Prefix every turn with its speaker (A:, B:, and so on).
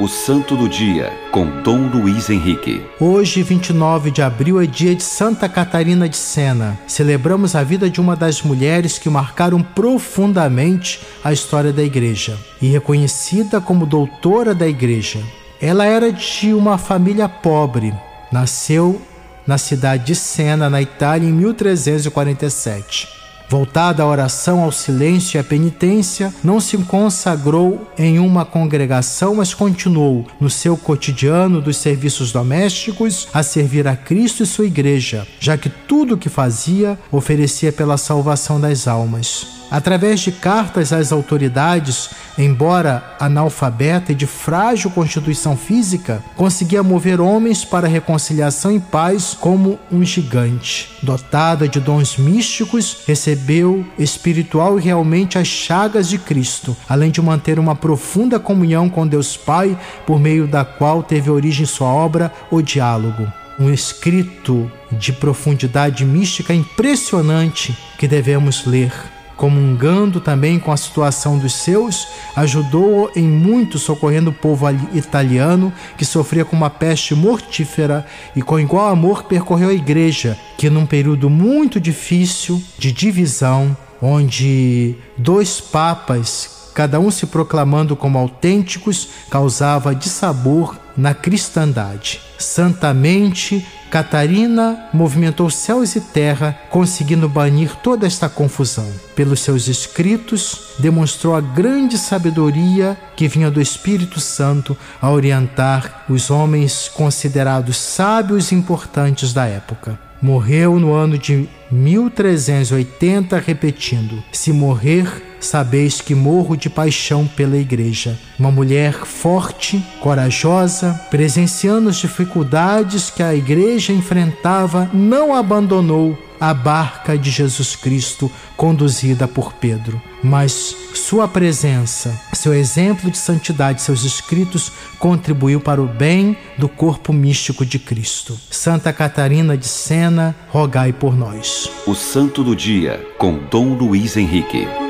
A: O Santo do Dia, com Dom Luiz Henrique.
B: Hoje, 29 de abril, é dia de Santa Catarina de Sena. Celebramos a vida de uma das mulheres que marcaram profundamente a história da Igreja e reconhecida como doutora da Igreja. Ela era de uma família pobre. Nasceu na cidade de Sena, na Itália, em 1347. Voltada à oração, ao silêncio e à penitência, não se consagrou em uma congregação, mas continuou no seu cotidiano dos serviços domésticos a servir a Cristo e sua igreja, já que tudo o que fazia oferecia pela salvação das almas. Através de cartas às autoridades, embora analfabeta e de frágil constituição física, conseguia mover homens para reconciliação e paz como um gigante. Dotada de dons místicos, recebeu espiritual e realmente as chagas de Cristo, além de manter uma profunda comunhão com Deus Pai, por meio da qual teve origem sua obra, O Diálogo um escrito de profundidade mística impressionante que devemos ler comungando também com a situação dos seus, ajudou em muito socorrendo o povo italiano que sofria com uma peste mortífera e com igual amor percorreu a igreja, que num período muito difícil de divisão, onde dois papas cada um se proclamando como autênticos, causava dissabor na cristandade. Santamente Catarina movimentou céus e terra, conseguindo banir toda esta confusão. Pelos seus escritos, demonstrou a grande sabedoria que vinha do Espírito Santo a orientar os homens considerados sábios e importantes da época. Morreu no ano de 1380, repetindo: Se morrer, sabeis que morro de paixão pela igreja. Uma mulher forte, corajosa, presenciando as dificuldades que a igreja enfrentava, não abandonou a barca de Jesus Cristo conduzida por Pedro, mas sua presença, seu exemplo de santidade, seus escritos contribuiu para o bem do corpo místico de Cristo. Santa Catarina de Sena, rogai por nós.
A: O Santo do Dia, com Dom Luiz Henrique.